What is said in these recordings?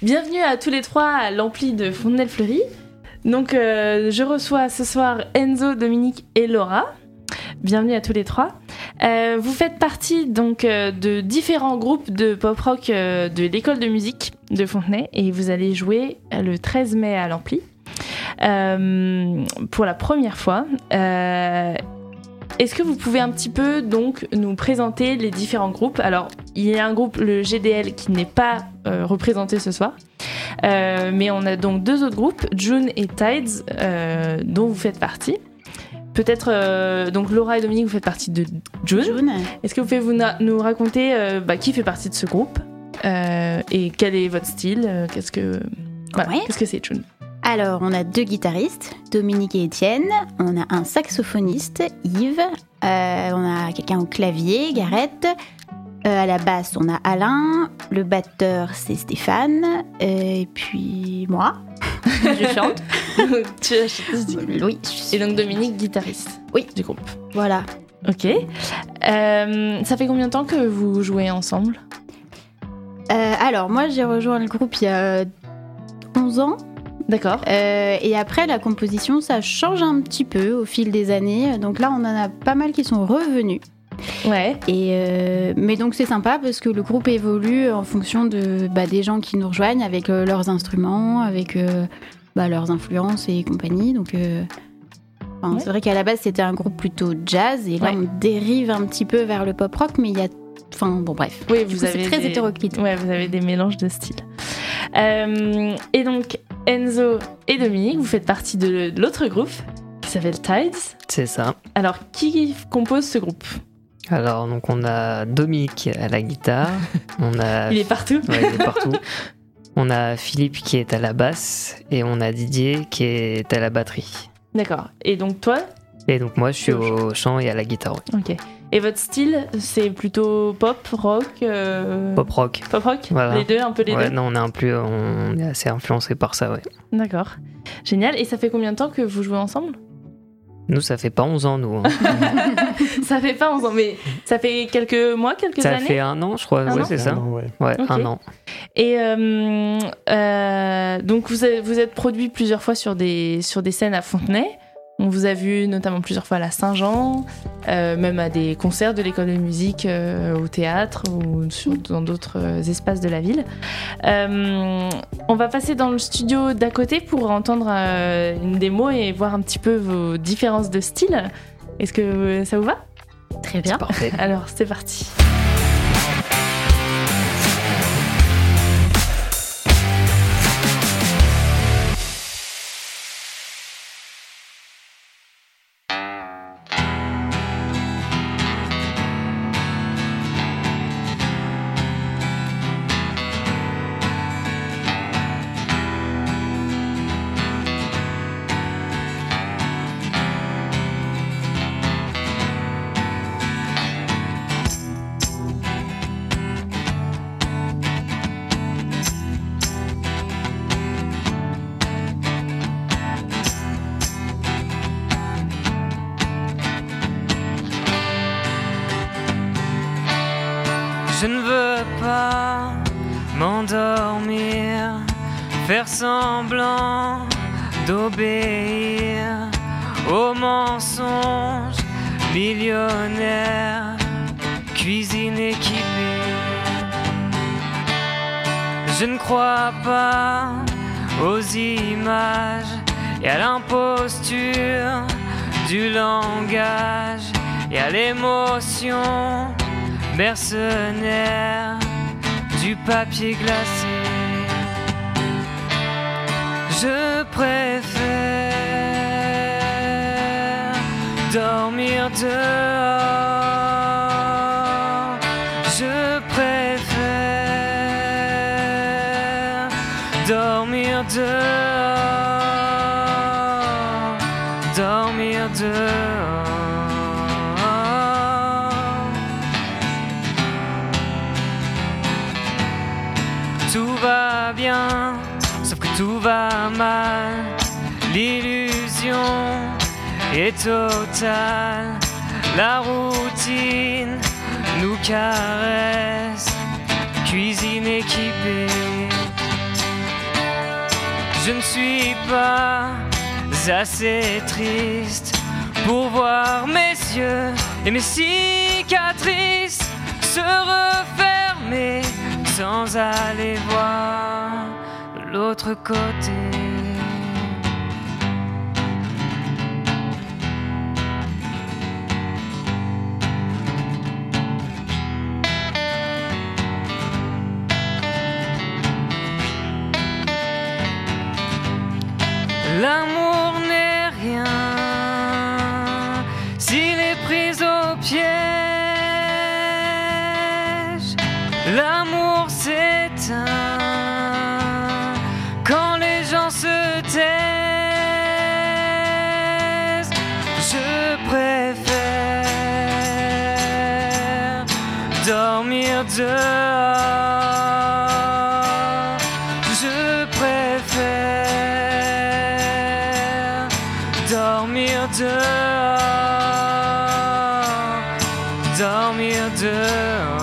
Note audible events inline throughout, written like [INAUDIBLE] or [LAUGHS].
Bienvenue à tous les trois à l'ampli de Fontenelle-Fleury. Donc, euh, je reçois ce soir Enzo, Dominique et Laura. Bienvenue à tous les trois. Euh, vous faites partie donc euh, de différents groupes de pop rock de l'école de musique de Fontenay et vous allez jouer le 13 mai à l'ampli pour la première fois. Est-ce que vous pouvez un petit peu donc nous présenter les différents groupes? Alors, il y a un groupe, le GDL, qui n'est pas euh, représenté ce soir. Euh, mais on a donc deux autres groupes, June et Tides, euh, dont vous faites partie. Peut-être, donc Laura et Dominique, vous faites partie de June. June. Est-ce que vous pouvez vous nous raconter bah, qui fait partie de ce groupe? Et quel est votre style? Qu'est-ce que voilà, Ouais. qu'est-ce que c'est June? Alors, on a deux guitaristes, Dominique et Étienne. On a un saxophoniste, Yves. Euh, on a quelqu'un au clavier, Gareth. Euh, à la basse, on a Alain. Le batteur, c'est Stéphane. Euh, et puis moi. [LAUGHS] Je chante. [LAUGHS] Tu as- oui, Et donc Dominique, guitariste. Oui. Du groupe. voilà. Ok. Euh, ça fait combien de temps que vous jouez ensemble? Euh, alors, moi, j'ai rejoint le groupe il y a 11 ans. D'accord. Euh, et après, la composition, ça change un petit peu au fil des années. Donc là, on en a pas mal qui sont revenus. Ouais. Et euh, mais donc c'est sympa parce que le groupe évolue en fonction de, bah, des gens qui nous rejoignent avec euh, leurs instruments, avec euh, bah, leurs influences et compagnie. Donc enfin, Ouais. c'est vrai qu'à la base c'était un groupe plutôt jazz et là Ouais. on dérive un petit peu vers le pop rock, mais il y a, enfin bon bref. Oui, vous coup, avez très des- hétéroclite. Ouais, vous avez des mélanges de styles. Euh, et donc Enzo et Dominique, vous faites partie de l'autre groupe qui s'appelle Tides. C'est ça. Alors, qui compose ce groupe? Alors, donc, on a Dominique à la guitare. [LAUGHS] On a. Il est partout. Ouais, il est partout. [LAUGHS] On a Philippe qui est à la basse et on a Didier qui est à la batterie. D'accord. Et donc toi? Et donc moi je suis Au chant et à la guitare. Ok. Et votre style, c'est plutôt pop, rock euh, Pop rock. Pop rock? Voilà. Les deux, un peu les Ouais, deux? non, on est un peu, on est assez influencé par ça, ouais. D'accord. Génial. Et ça fait combien de temps que vous jouez ensemble? Nous, ça fait pas 11 ans, nous. hein. [LAUGHS] Ça fait pas 11 ans, mais ça fait quelques mois, quelques ça années? fait un an, je crois. Un ouais, an? c'est ça. Non, ouais. Ouais, un an. Et euh, euh, donc vous êtes, vous êtes produit plusieurs fois sur des, sur des scènes à Fontenay. On vous a vu notamment plusieurs fois à la Saint-Jean, euh, même à des concerts de l'école de musique euh, au théâtre ou sur- dans d'autres euh, espaces de la ville. Euh, on va passer dans le studio d'à côté pour entendre euh, une démo et voir un petit peu vos différences de style. Est-ce que ça vous va? Très bien. Parfait. Alors c'est parti. Pas m'endormir, faire semblant d'obéir aux mensonges millionnaires, cuisine équipée. Je ne crois pas aux images et à l'imposture du langage et à l'émotion mercenaire du papier glacé. Je préfère dormir dehors. Tout va bien, sauf que tout va mal. L'illusion est totale. La routine nous caresse. Cuisine équipée. Je ne suis pas assez triste pour voir mes yeux et mes cicatrices se refermer sans aller voir l'autre côté. Je préfère dormir dehors. Dormir dehors.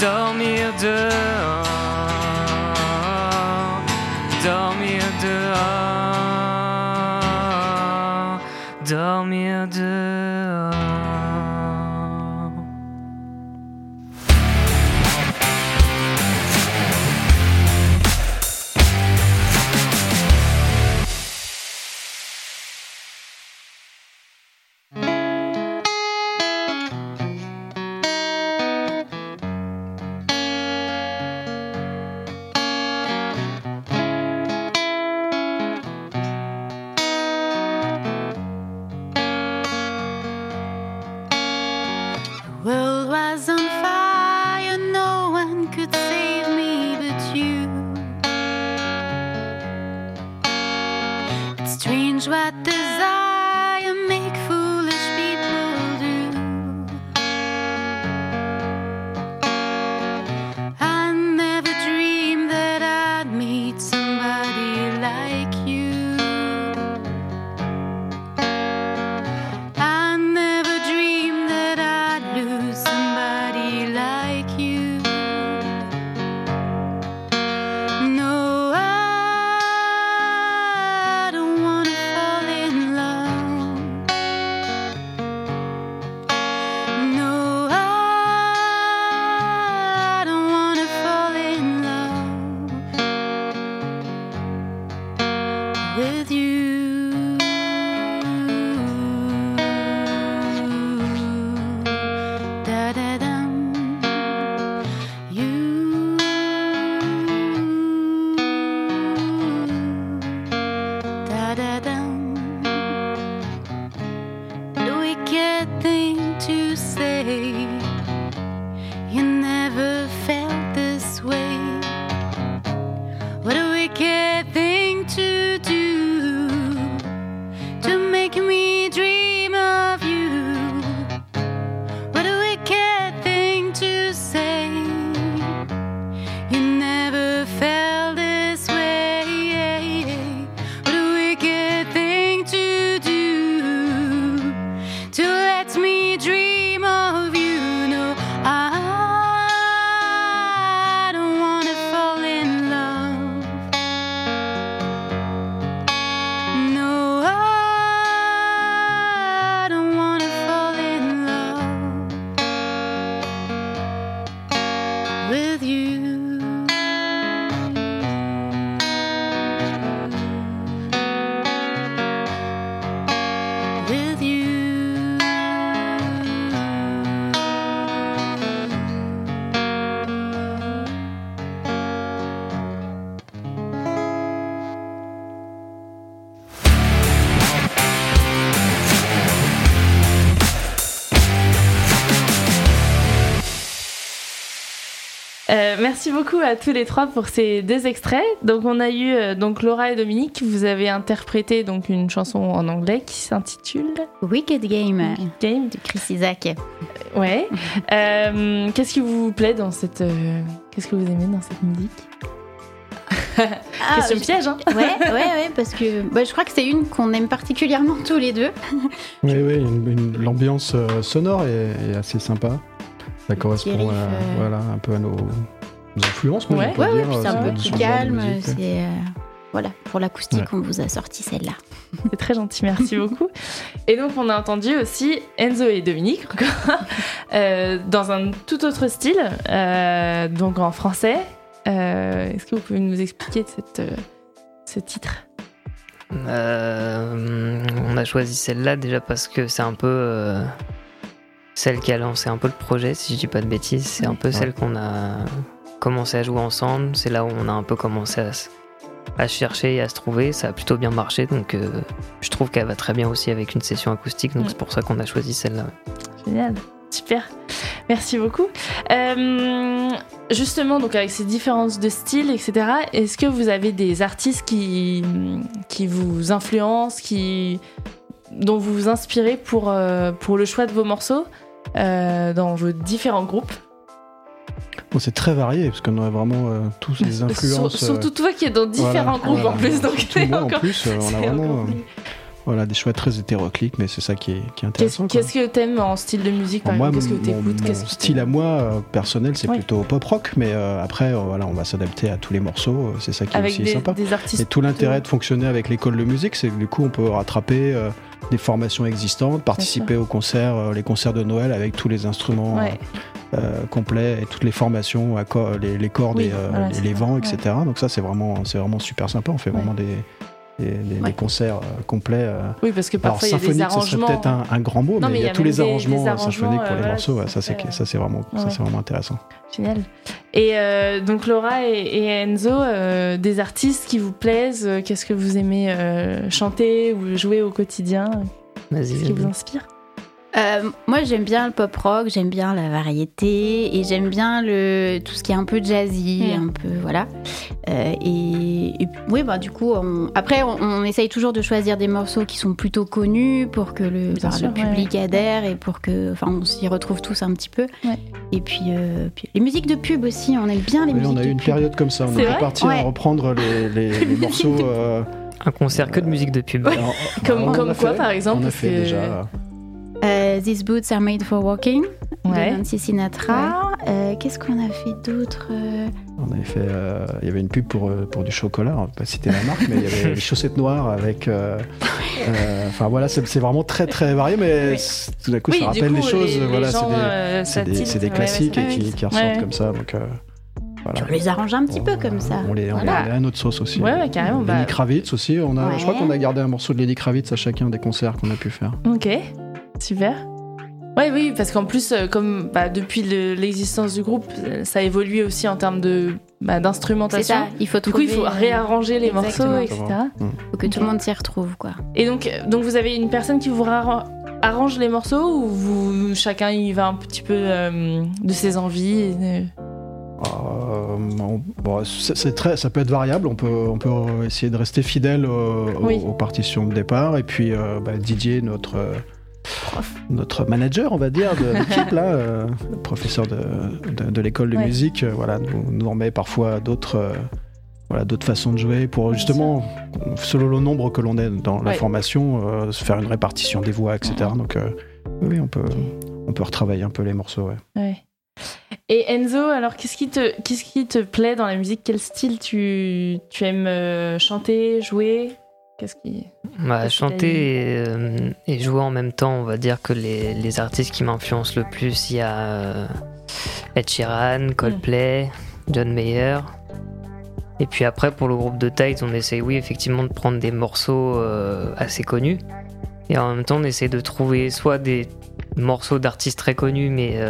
Dormir dehors. With you. making me Euh, merci beaucoup à tous les trois pour ces deux extraits. Donc on a eu euh, donc Laura et Dominique, vous avez interprété donc une chanson en anglais qui s'intitule Wicked Game Game. de Chris Isaac. Ouais. [LAUGHS] Euh, Qu'est-ce qui vous plaît dans cette euh, Qu'est-ce que vous aimez dans cette musique? [LAUGHS] Ah, Question je- piège, hein Ouais, ouais, ouais, parce que bah, je crois que c'est une qu'on aime particulièrement tous les deux. Oui, oui, une- une- l'ambiance sonore est, est assez sympa. Ça correspond riff, à, euh. voilà, un peu à nos, nos influences, même, Ouais. on peut Ouais, c'est euh, un peu plus calme. C'est euh, voilà pour l'acoustique, Ouais. on vous a sorti celle-là. [LAUGHS] C'est très gentil, merci beaucoup. Et donc, on a entendu aussi Enzo et Dominique, [LAUGHS] euh, dans un tout autre style, euh, donc en français. Euh, Est-ce que vous pouvez nous expliquer cette, euh, ce titre? Euh, on a choisi celle-là déjà parce que c'est un peu euh, celle qui a lancé un peu le projet, si je dis pas de bêtises. C'est un peu Ouais. celle qu'on a commencé à jouer ensemble. C'est là où on a un peu commencé à, chercher et à se trouver. Ça a plutôt bien marché, donc euh, je trouve qu'elle va très bien aussi avec une session acoustique. Donc c'est pour ça qu'on a choisi celle-là. Génial, super. Merci beaucoup. Euh, justement, donc avec ces différences de style, etc., est-ce que vous avez des artistes qui, qui vous influencent, qui, dont vous vous inspirez pour, euh, pour le choix de vos morceaux? euh, dans vos différents groupes Bon, c'est très varié, parce qu'on a vraiment euh, tous des [LAUGHS] influences. Sur- Surtout toi qui es dans différents voilà, groupes voilà. en plus, donc c'est moi, en encore- plus, euh, on a vraiment euh, plus. voilà, des choix très hétéroclites, mais c'est ça qui est, qui est Qu'est-ce intéressant. qu'est-ce que t'aimes en style de musique par Moi, exemple? Qu'est-ce que mon, t'écoutes? mon style à moi euh, personnel, c'est Ouais. plutôt pop rock, mais euh, après, euh, voilà, on va s'adapter à tous les morceaux. euh, C'est ça qui est Avec aussi des, sympa. des artistes Et tout l'intérêt de fonctionner avec l'école de musique, c'est que du coup, on peut rattraper euh, des formations existantes, participer aux concerts, euh, les concerts de Noël avec tous les instruments Ouais. euh, complets et toutes les formations, les, les cordes Oui, et euh, voilà, les, vents, etc. Donc ça, c'est vraiment, c'est vraiment super sympa. On fait Ouais. vraiment des, des, des- Ouais. des concerts euh, complets. euh. Oui, parce que Alors parfois il y a des symphonique, ça serait peut-être un, un grand mot, Non, mais il y a, tous les des- des arrangements, euh, arrangements, symphoniques pour euh, les voilà, morceaux. ouais, ça c'est ça, c'est vraiment, ça, c'est vraiment intéressant. Génial. Et euh, donc Laura et, et Enzo, euh, des artistes qui vous plaisent, euh, qu'est-ce que vous aimez euh, chanter ou jouer au quotidien? Qu'est-ce qui vous inspire? Euh, moi, j'aime bien le pop rock, j'aime bien la variété et j'aime bien le tout ce qui est un peu jazzy, Mm. un peu voilà. Euh, et, oui, bah du coup, on- après, on, on essaye toujours de choisir des morceaux qui sont plutôt connus pour que le, sûr, le ouais, public adhère et pour que, enfin, on s'y retrouve tous un petit peu. Ouais. Et puis, euh, puis les musiques de pub aussi, on aime bien les Oui, musiques on a eu de une pub. période comme ça. On vrai parti Ouais. à reprendre les, les- [LAUGHS] les morceaux. euh, Un concert que de musique de pub. alors, Comme- comme quoi, fait, par exemple, On a fait déjà. Euh, These boots are made for walking Ouais. de Nancy Sinatra. Euh, Qu'est-ce qu'on a fait d'autre euh, On avait fait, euh, il y avait une pub pour, pour du chocolat, on va pas citer la marque, mais il y avait [LAUGHS] les chaussettes noires avec. euh, euh, Enfin voilà, c'est vraiment très très varié, mais Oui. tout d'un coup Oui, ça rappelle coup, des choses. les, les voilà, c'est des, euh, ouais, classiques et qui, qui ressortent Ouais. comme ça. Donc euh, voilà. On les arrange un petit peu comme ça. On les, on Voilà. les met à notre sauce aussi. Ouais, ouais, carrément, Lenny bah- Kravitz aussi. On a, Ouais. Je crois qu'on a gardé un morceau de Lenny Kravitz à chacun des concerts qu'on a pu faire. Ok, super. Ouais, oui, parce qu'en plus, euh, comme bah, depuis le- l'existence du groupe, euh, ça évolue aussi en termes de bah, C'est d'instrumentation. ça, il faut Du coup, il faut trouver, euh, réarranger les exactement. morceaux, etc. faut que tout le monde s'y retrouve, quoi. Et donc, donc vous avez une personne qui vous ra- arrange les morceaux ou vous, chacun y va un petit peu euh, de ses envies et, euh, Euh, on- bon, c'est c'est très, ça peut être variable. On peut, on peut essayer de rester fidèle Oui. aux partitions de départ. Et puis euh, bah, Didier, notre notre manager, on va dire, de [LAUGHS] l'équipe là, euh, professeur de, de, de l'école de Ouais. musique, euh, voilà, nous, nous en met parfois d'autres. euh, voilà, d'autres façons de jouer pour justement, selon le nombre que l'on est dans la Ouais. formation, se faire une répartition des voix, etc. Donc, oui, on peut, on peut retravailler un peu les morceaux. Ouais. Ouais. Et Enzo, alors qu'est-ce qui te qu'est-ce qui te plaît dans la musique? Quel style tu, tu aimes chanter, jouer? Qu'est-ce qui Bah, chanter et, euh, et jouer en même temps, on va dire que les, les artistes qui m'influencent le plus, il y a euh, Ed Sheeran, Coldplay, John Mayer. Et puis après, pour le groupe de Tides, on essaye, oui, effectivement, de prendre des morceaux euh, assez connus. Et en même temps, on essaie de trouver soit des morceaux d'artistes très connus, mais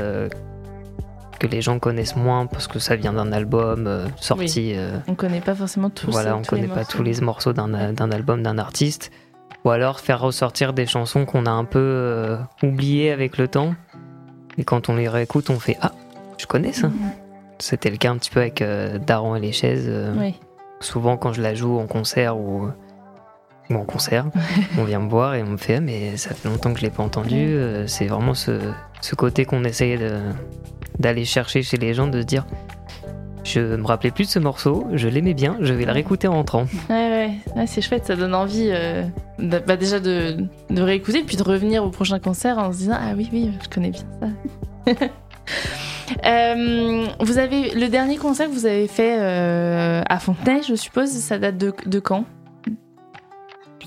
que les gens connaissent moins parce que ça vient d'un album euh, sorti. euh, on connaît pas forcément tous voilà, euh, on tous les connaît pas morceaux. tous les morceaux d'un d'un album d'un artiste. Ou alors faire ressortir des chansons qu'on a un peu euh, oubliées avec le temps. Et quand on les réécoute, on fait Ah, je connais ça. Mhm. C'était le cas un petit peu avec euh, Daron et les chaises. euh, Oui. Souvent, quand je la joue en concert ou, ou en concert, on vient me voir et on me fait mais ça fait longtemps que je l'ai pas entendu. Euh, C'est vraiment ce, ce côté qu'on essaye de- d'aller chercher chez les gens, de se dire Je me rappelais plus de ce morceau, je l'aimais bien, je vais le réécouter en rentrant. Ouais, ouais, c'est chouette, ça donne envie euh, bah, déjà de, de réécouter, puis de revenir au prochain concert en se disant Ah oui, oui, je connais bien ça. [LAUGHS] Euh, vous avez le dernier concert que vous avez fait à Fontenay, je suppose, ça date de quand?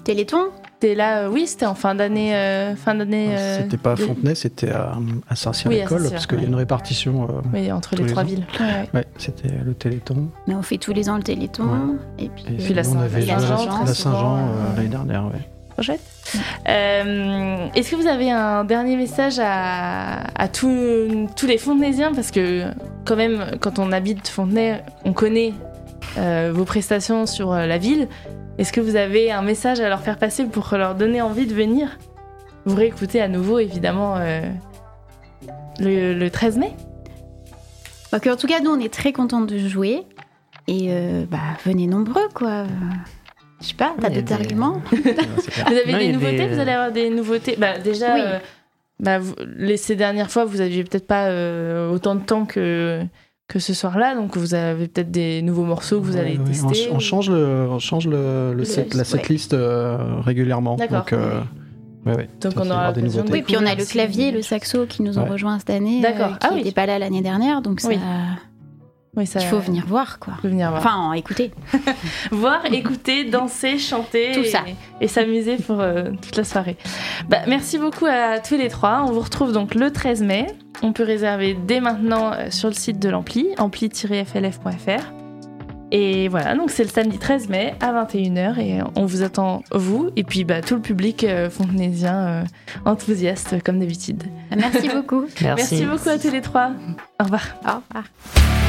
Du Téléthon C'était là, euh, oui, c'était en fin d'année, euh, fin d'année. euh, C'était pas à de- Fontenay, c'était à, à Oui, Saint-Cyr-l'École, Saint-Cyr, parce qu'il y a une répartition. euh, Oui, entre les les trois ans. villes. Ouais, ouais. ouais, c'était le Téléthon. Mais on fait tous les ans le Téléthon. Et puis, Et Puis la Saint-Jean, la Saint-Jean l'année dernière. Trop chouette. Euh, Est-ce que vous avez un dernier message à, à tous, tous les Fontenaisiens? Parce que, quand même, quand on habite Fontenay, on connaît euh, vos prestations sur euh, la ville. Est-ce que vous avez un message à leur faire passer pour leur donner envie de venir? Vous réécoutez à nouveau, évidemment, euh, le, le 13 mai? Bah, que, en tout cas, nous, on est très contents de jouer. Et euh, bah, venez nombreux, quoi. Je sais pas, t'as d'autres des- arguments? [LAUGHS] Vous avez Non, des a nouveautés des- Vous allez avoir des nouveautés? Bah, Déjà, Oui. euh, bah, vous- les, ces dernières fois, vous aviez peut-être pas euh, autant de temps que, que ce soir-là, donc vous avez peut-être des nouveaux morceaux que vous allez Ouais, on tester. ch- On, change, le, on change le, le Le- set- la ouais. setlist euh, régulièrement. D'accord. Donc, euh, ouais, ouais, Donc ça, on aura des nouveautés. Oui, puis on a le clavier, le saxo qui nous ont Ouais. rejoints cette année. D'accord. qui Ah oui. n'était pas là l'année dernière, donc ça, Oui. Oui, ça, il faut venir voir, quoi. faut venir voir. Enfin, écoutez. [LAUGHS] voir, écouter, danser, chanter Tout et, ça. et s'amuser pour euh, toute la soirée. Bah, merci beaucoup à tous les trois. On vous retrouve donc le 13 mai. On peut réserver dès maintenant euh, sur le site de l'Ampli, ampli-flf.fr. Et voilà, donc c'est le samedi 13 mai à 21h et on vous attend, vous, et puis bah, tout le public euh, fontenaisien euh, enthousiaste comme d'habitude. Merci beaucoup. [LAUGHS] Merci. Merci beaucoup à tous les trois. Au revoir. Au revoir.